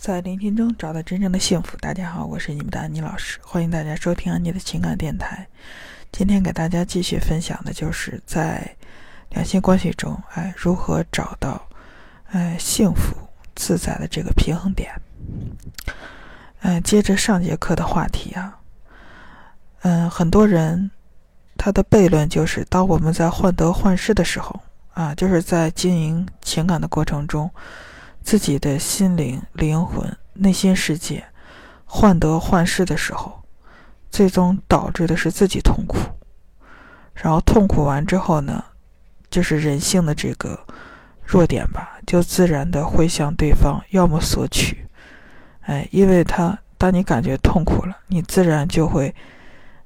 在聆听中找到真正的幸福。大家好，我是你们的安妮老师，欢迎大家收听安妮的情感电台。今天给大家继续分享的就是在两性关系中，哎，如何找到哎幸福自在的这个平衡点。嗯，接着上节课的话题啊，嗯，很多人他的悖论就是，当我们在患得患失的时候啊，就是在经营情感的过程中。自己的心灵、灵魂、内心世界患得患失的时候，最终导致的是自己痛苦。然后痛苦完之后呢，就是人性的这个弱点吧，就自然的会向对方要么索取，哎，因为他当你感觉痛苦了，你自然就会，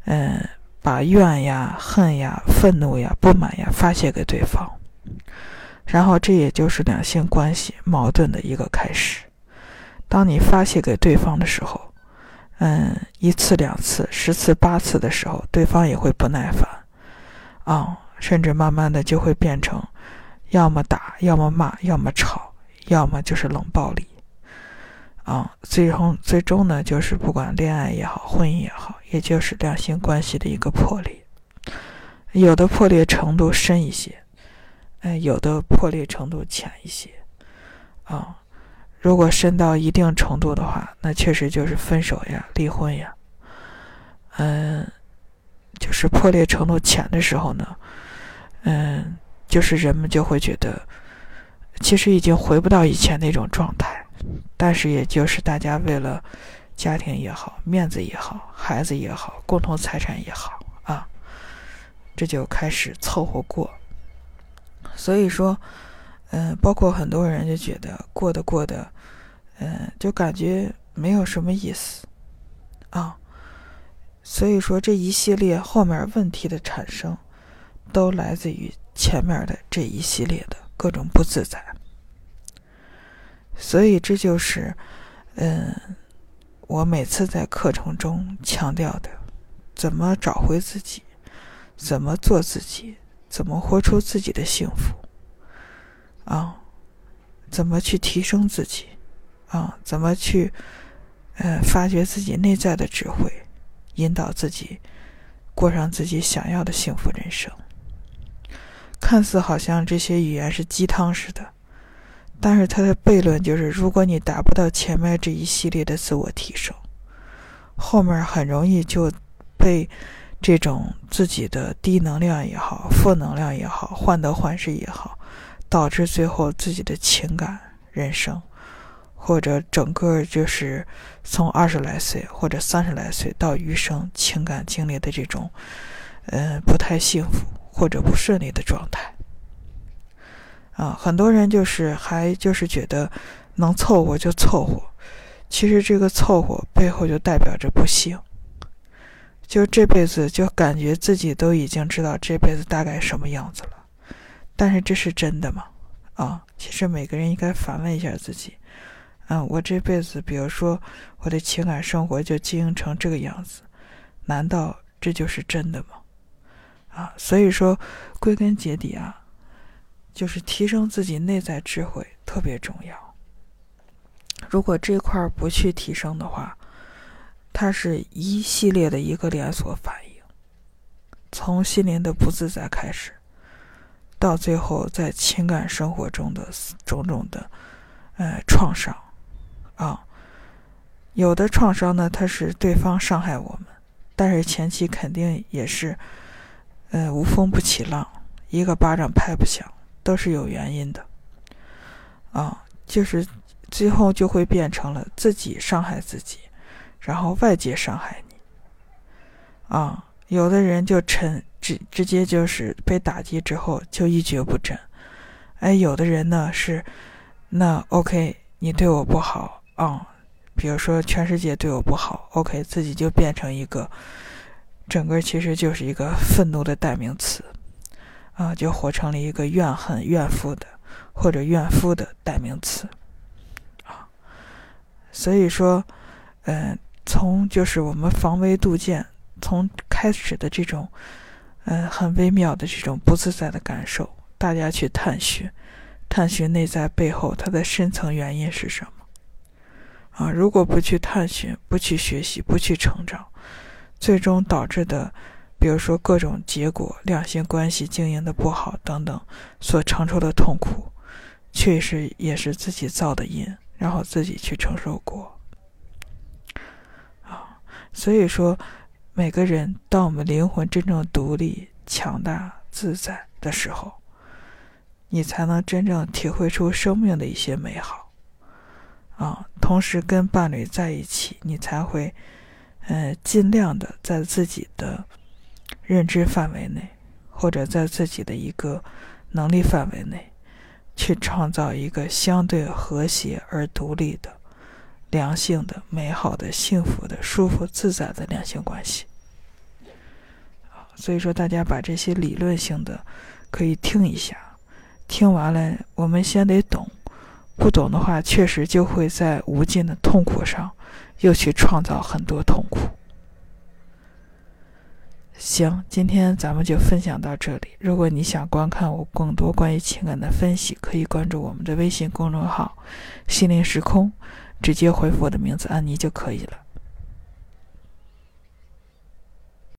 嗯，把怨呀、恨呀、愤怒呀、不满呀发泄给对方。然后，这也就是两性关系矛盾的一个开始。当你发泄给对方的时候，嗯，一次、两次、十次、八次的时候，对方也会不耐烦，啊，甚至慢慢的就会变成，要么打，要么骂，要么吵，要么就是冷暴力，啊，最终最终呢，就是不管恋爱也好，婚姻也好，也就是两性关系的一个破裂，有的破裂程度深一些。哎，有的破裂程度浅一些，啊，如果深到一定程度的话，那确实就是分手呀、离婚呀。嗯，就是破裂程度浅的时候呢，嗯，就是人们就会觉得，其实已经回不到以前那种状态，但是也就是大家为了家庭也好、面子也好、孩子也好、共同财产也好啊，这就开始凑合过。所以说，嗯，包括很多人就觉得过得过得，嗯，就感觉没有什么意思，啊，所以说这一系列后面问题的产生，都来自于前面的这一系列的各种不自在。所以这就是，嗯，我每次在课程中强调的，怎么找回自己，怎么做自己。怎么活出自己的幸福？啊，怎么去提升自己？啊，怎么去，呃，发掘自己内在的智慧，引导自己过上自己想要的幸福人生？看似好像这些语言是鸡汤似的，但是它的悖论就是：如果你达不到前面这一系列的自我提升，后面很容易就被。这种自己的低能量也好，负能量也好，患得患失也好，导致最后自己的情感人生，或者整个就是从二十来岁或者三十来岁到余生情感经历的这种，嗯，不太幸福或者不顺利的状态。啊，很多人就是还就是觉得能凑合就凑合，其实这个凑合背后就代表着不幸。就这辈子就感觉自己都已经知道这辈子大概什么样子了，但是这是真的吗？啊，其实每个人应该反问一下自己，嗯，我这辈子，比如说我的情感生活就经营成这个样子，难道这就是真的吗？啊，所以说归根结底啊，就是提升自己内在智慧特别重要。如果这块不去提升的话，它是一系列的一个连锁反应，从心灵的不自在开始，到最后在情感生活中的种种的，呃创伤，啊，有的创伤呢，它是对方伤害我们，但是前期肯定也是，呃无风不起浪，一个巴掌拍不响，都是有原因的，啊，就是最后就会变成了自己伤害自己。然后外界伤害你，啊，有的人就沉直直接就是被打击之后就一蹶不振，哎，有的人呢是，那 OK，你对我不好啊，比如说全世界对我不好，OK，自己就变成一个，整个其实就是一个愤怒的代名词，啊，就活成了一个怨恨怨妇的或者怨夫的代名词，啊，所以说，嗯。从就是我们防微杜渐，从开始的这种，呃，很微妙的这种不自在的感受，大家去探寻，探寻内在背后它的深层原因是什么？啊，如果不去探寻、不去学习、不去成长，最终导致的，比如说各种结果、两性关系经营的不好等等，所承受的痛苦，确实也是自己造的因，然后自己去承受过。所以说，每个人当我们灵魂真正独立、强大、自在的时候，你才能真正体会出生命的一些美好。啊，同时跟伴侣在一起，你才会，呃，尽量的在自己的认知范围内，或者在自己的一个能力范围内，去创造一个相对和谐而独立的、良性的、美好的、幸福的、舒服自在的两性关系。所以说，大家把这些理论性的可以听一下，听完了，我们先得懂。不懂的话，确实就会在无尽的痛苦上，又去创造很多痛苦。行，今天咱们就分享到这里。如果你想观看我更多关于情感的分析，可以关注我们的微信公众号“心灵时空”，直接回复我的名字“安妮”就可以了。